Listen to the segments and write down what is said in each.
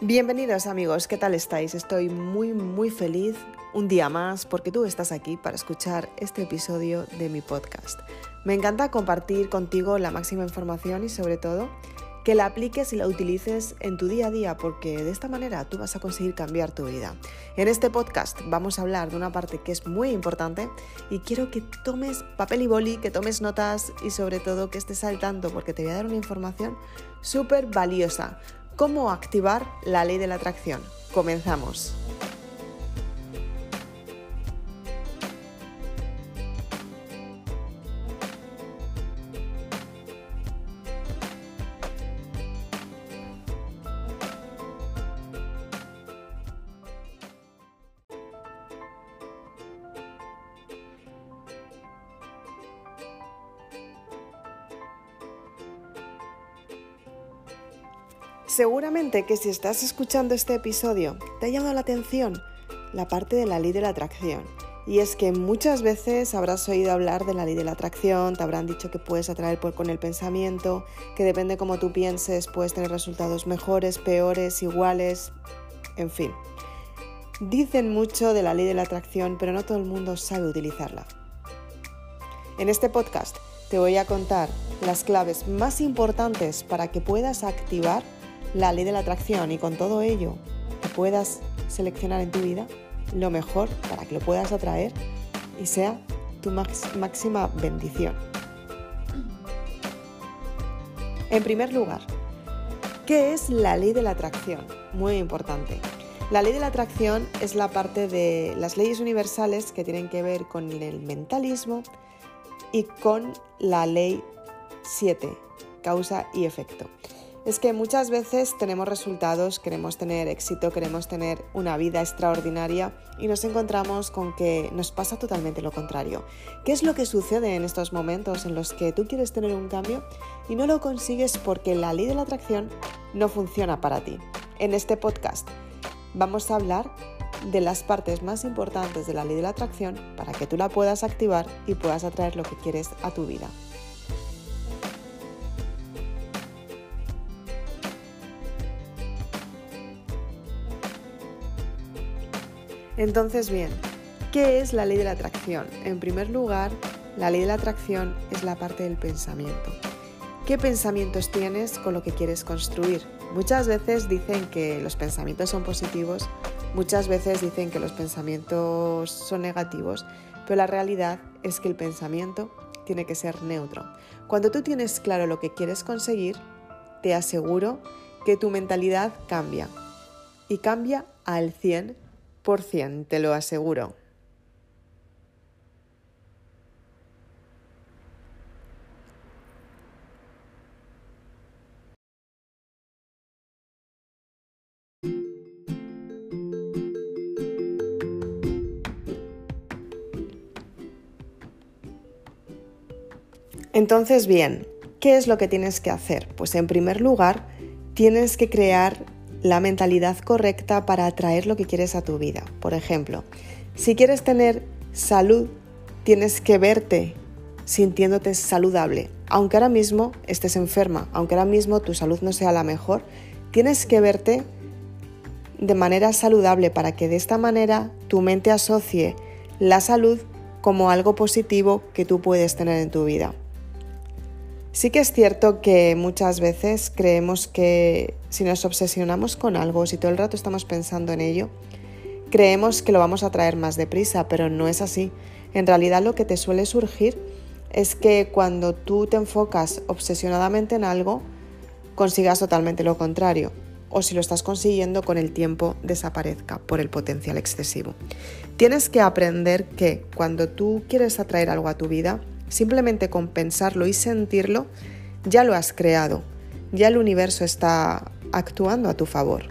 Bienvenidos amigos, ¿qué tal estáis? Estoy muy muy feliz un día más porque tú estás aquí para escuchar este episodio de mi podcast. Me encanta compartir contigo la máxima información y sobre todo que la apliques y la utilices en tu día a día porque de esta manera tú vas a conseguir cambiar tu vida. En este podcast vamos a hablar de una parte que es muy importante y quiero que tomes papel y boli, que tomes notas y sobre todo que estés al tanto porque te voy a dar una información súper valiosa ¿Cómo activar la ley de la atracción? Comenzamos. Seguramente que si estás escuchando este episodio te ha llamado la atención la parte de la ley de la atracción. Y es que muchas veces habrás oído hablar de la ley de la atracción, te habrán dicho que puedes atraer con el pensamiento, que depende cómo tú pienses puedes tener resultados mejores, peores, iguales, en fin. Dicen mucho de la ley de la atracción, pero no todo el mundo sabe utilizarla. En este podcast te voy a contar las claves más importantes para que puedas activar la ley de la atracción y con todo ello que puedas seleccionar en tu vida lo mejor para que lo puedas atraer y sea tu máxima bendición. En primer lugar, ¿qué es la ley de la atracción? Muy importante. La ley de la atracción es la parte de las leyes universales que tienen que ver con el mentalismo y con la ley 7, causa y efecto es que muchas veces tenemos resultados, queremos tener éxito, queremos tener una vida extraordinaria y nos encontramos con que nos pasa totalmente lo contrario. ¿Qué es lo que sucede en estos momentos en los que tú quieres tener un cambio y no lo consigues porque la ley de la atracción no funciona para ti? En este podcast vamos a hablar de las partes más importantes de la ley de la atracción para que tú la puedas activar y puedas atraer lo que quieres a tu vida. Entonces, bien, ¿qué es la ley de la atracción? En primer lugar, la ley de la atracción es la parte del pensamiento. ¿Qué pensamientos tienes con lo que quieres construir? Muchas veces dicen que los pensamientos son positivos, muchas veces dicen que los pensamientos son negativos, pero la realidad es que el pensamiento tiene que ser neutro. Cuando tú tienes claro lo que quieres conseguir, te aseguro que tu mentalidad cambia y cambia al 100 te lo aseguro. Entonces, bien, ¿qué es lo que tienes que hacer? Pues en primer lugar, tienes que crear la mentalidad correcta para atraer lo que quieres a tu vida. Por ejemplo, si quieres tener salud, tienes que verte sintiéndote saludable. Aunque ahora mismo estés enferma, aunque ahora mismo tu salud no sea la mejor, tienes que verte de manera saludable para que de esta manera tu mente asocie la salud como algo positivo que tú puedes tener en tu vida. Sí que es cierto que muchas veces creemos que si nos obsesionamos con algo, si todo el rato estamos pensando en ello, creemos que lo vamos a traer más deprisa, pero no es así. En realidad lo que te suele surgir es que cuando tú te enfocas obsesionadamente en algo, consigas totalmente lo contrario. O si lo estás consiguiendo con el tiempo desaparezca por el potencial excesivo. Tienes que aprender que cuando tú quieres atraer algo a tu vida, Simplemente con pensarlo y sentirlo, ya lo has creado, ya el universo está actuando a tu favor.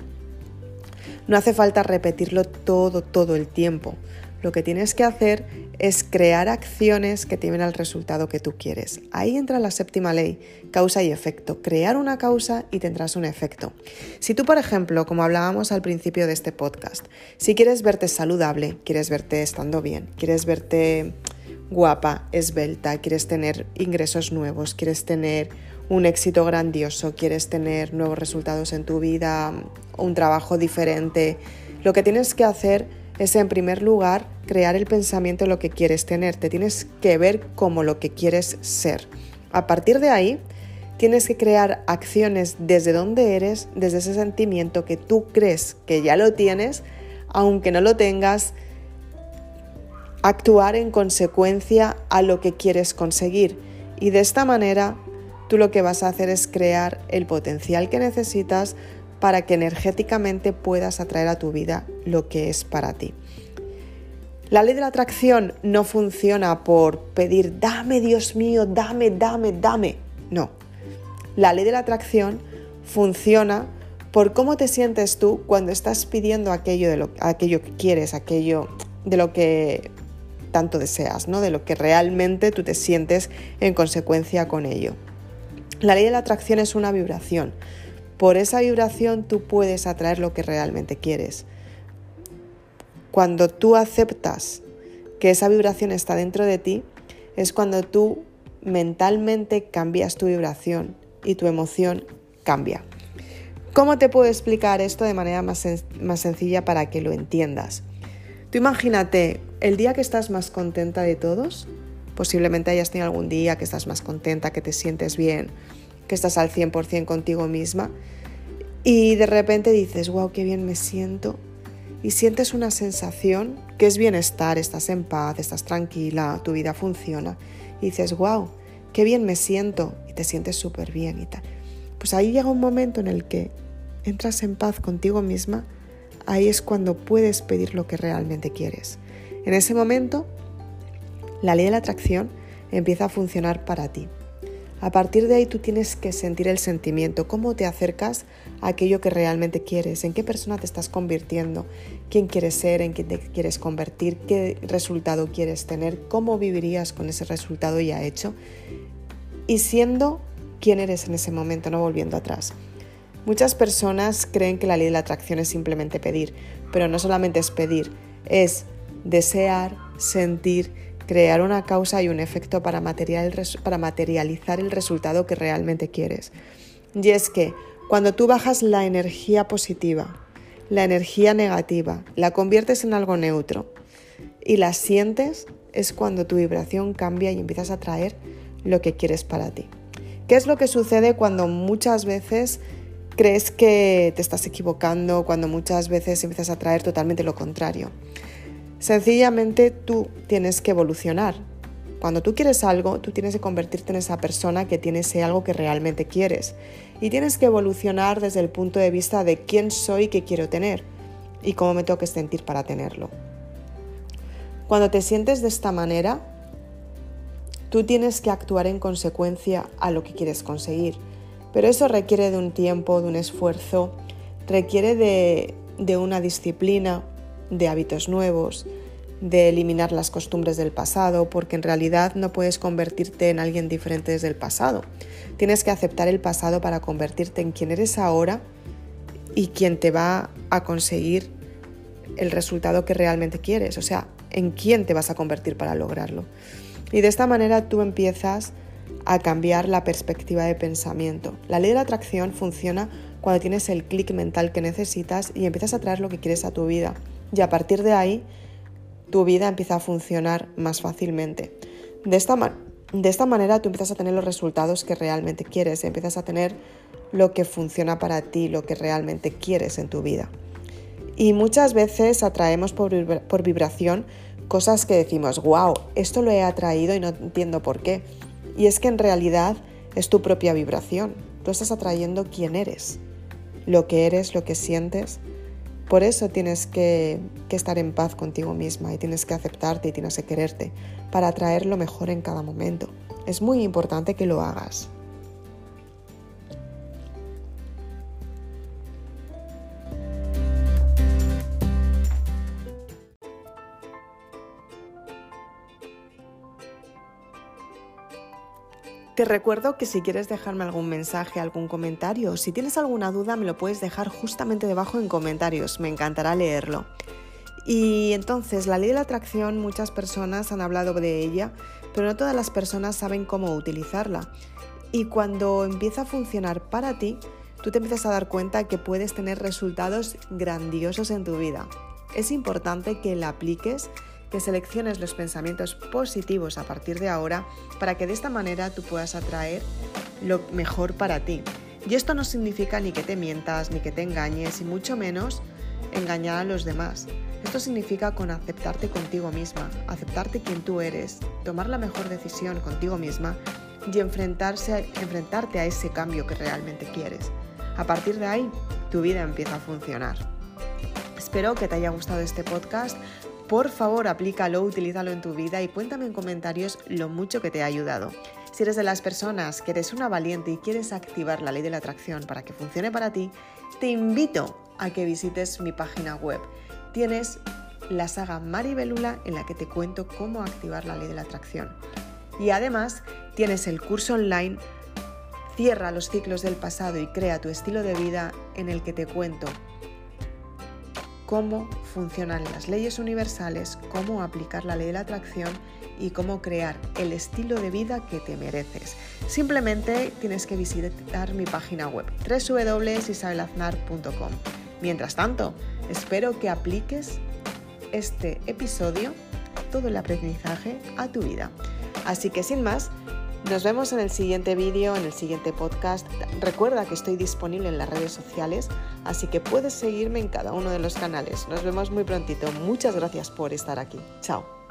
No hace falta repetirlo todo, todo el tiempo. Lo que tienes que hacer es crear acciones que tienen el resultado que tú quieres. Ahí entra la séptima ley, causa y efecto. Crear una causa y tendrás un efecto. Si tú, por ejemplo, como hablábamos al principio de este podcast, si quieres verte saludable, quieres verte estando bien, quieres verte guapa, esbelta, quieres tener ingresos nuevos, quieres tener un éxito grandioso, quieres tener nuevos resultados en tu vida, un trabajo diferente, lo que tienes que hacer es en primer lugar crear el pensamiento de lo que quieres tener, te tienes que ver como lo que quieres ser. A partir de ahí, tienes que crear acciones desde donde eres, desde ese sentimiento que tú crees que ya lo tienes, aunque no lo tengas, actuar en consecuencia a lo que quieres conseguir. Y de esta manera, tú lo que vas a hacer es crear el potencial que necesitas para que energéticamente puedas atraer a tu vida lo que es para ti. La ley de la atracción no funciona por pedir, dame Dios mío, dame, dame, dame. No. La ley de la atracción funciona por cómo te sientes tú cuando estás pidiendo aquello, de lo, aquello que quieres, aquello de lo que tanto deseas, ¿no? de lo que realmente tú te sientes en consecuencia con ello. La ley de la atracción es una vibración. Por esa vibración tú puedes atraer lo que realmente quieres. Cuando tú aceptas que esa vibración está dentro de ti, es cuando tú mentalmente cambias tu vibración y tu emoción cambia. ¿Cómo te puedo explicar esto de manera más, más sencilla para que lo entiendas? Tú imagínate el día que estás más contenta de todos, posiblemente hayas tenido algún día que estás más contenta, que te sientes bien, que estás al 100% contigo misma y de repente dices, wow, qué bien me siento y sientes una sensación que es bienestar, estás en paz, estás tranquila, tu vida funciona y dices, wow, qué bien me siento y te sientes súper bien y tal. Pues ahí llega un momento en el que entras en paz contigo misma, ahí es cuando puedes pedir lo que realmente quieres. En ese momento, la ley de la atracción empieza a funcionar para ti. A partir de ahí tú tienes que sentir el sentimiento, cómo te acercas a aquello que realmente quieres, en qué persona te estás convirtiendo, quién quieres ser, en quién te quieres convertir, qué resultado quieres tener, cómo vivirías con ese resultado ya hecho y siendo quién eres en ese momento, no volviendo atrás. Muchas personas creen que la ley de la atracción es simplemente pedir, pero no solamente es pedir, es desear, sentir crear una causa y un efecto para, materializar el resultado que realmente quieres. Y es que cuando tú bajas la energía positiva, la energía negativa, la conviertes en algo neutro y la sientes, es cuando tu vibración cambia y empiezas a traer lo que quieres para ti. ¿Qué es lo que sucede cuando muchas veces crees que te estás equivocando, cuando muchas veces empiezas a traer totalmente lo contrario? Sencillamente tú tienes que evolucionar. Cuando tú quieres algo, tú tienes que convertirte en esa persona que tiene ese algo que realmente quieres. Y tienes que evolucionar desde el punto de vista de quién soy qué quiero tener y cómo me tengo que sentir para tenerlo. Cuando te sientes de esta manera, tú tienes que actuar en consecuencia a lo que quieres conseguir. Pero eso requiere de un tiempo, de un esfuerzo, requiere de una disciplina, de hábitos nuevos, de eliminar las costumbres del pasado, porque en realidad no puedes convertirte en alguien diferente desde el pasado. Tienes que aceptar el pasado para convertirte en quien eres ahora y quien te va a conseguir el resultado que realmente quieres, o sea, en quién te vas a convertir para lograrlo. Y de esta manera tú empiezas a cambiar la perspectiva de pensamiento. La ley de la atracción funciona cuando tienes el clic mental que necesitas y empiezas a traer lo que quieres a tu vida y a partir de ahí tu vida empieza a funcionar más fácilmente. De esta, de esta manera tú empiezas a tener los resultados que realmente quieres, empiezas a tener lo que funciona para ti, lo que realmente quieres en tu vida. Y muchas veces atraemos por, por vibración cosas que decimos, wow, esto lo he atraído y no entiendo por qué. Y es que en realidad es tu propia vibración. Tú estás atrayendo quién eres, lo que eres, lo que sientes por eso tienes que, estar en paz contigo misma y tienes que aceptarte y tienes que quererte para atraer lo mejor en cada momento. Es muy importante que lo hagas. Te recuerdo que si quieres dejarme algún mensaje, algún comentario, si tienes alguna duda me lo puedes dejar justamente debajo en comentarios, me encantará leerlo. Y entonces, la ley de la atracción, muchas personas han hablado de ella, pero no todas las personas saben cómo utilizarla. Y cuando empieza a funcionar para ti, tú te empiezas a dar cuenta que puedes tener resultados grandiosos en tu vida. Es importante que la apliques, que selecciones los pensamientos positivos a partir de ahora para que de esta manera tú puedas atraer lo mejor para ti. Y esto no significa ni que te mientas, ni que te engañes, y mucho menos engañar a los demás. Esto significa con aceptarte contigo misma, aceptarte quien tú eres, tomar la mejor decisión contigo misma y enfrentarse, enfrentarte a ese cambio que realmente quieres. A partir de ahí, tu vida empieza a funcionar. Espero que te haya gustado este podcast. Por favor, aplícalo, utilízalo en tu vida y cuéntame en comentarios lo mucho que te ha ayudado. Si eres de las personas que eres una valiente y quieres activar la ley de la atracción para que funcione para ti, te invito a que visites mi página web. Tienes la saga Maribelula en la que te cuento cómo activar la ley de la atracción. Y además tienes el curso online Cierra los ciclos del pasado y crea tu estilo de vida en el que te cuento cómo funcionan las leyes universales, cómo aplicar la ley de la atracción y cómo crear el estilo de vida que te mereces. Simplemente tienes que visitar mi página web www.isabelaznar.com. Mientras tanto, espero que apliques este episodio, todo el aprendizaje a tu vida. Así que sin más, nos vemos en el siguiente vídeo, en el siguiente podcast. Recuerda que estoy disponible en las redes sociales, así que puedes seguirme en cada uno de los canales. Nos vemos muy prontito. Muchas gracias por estar aquí. Chao.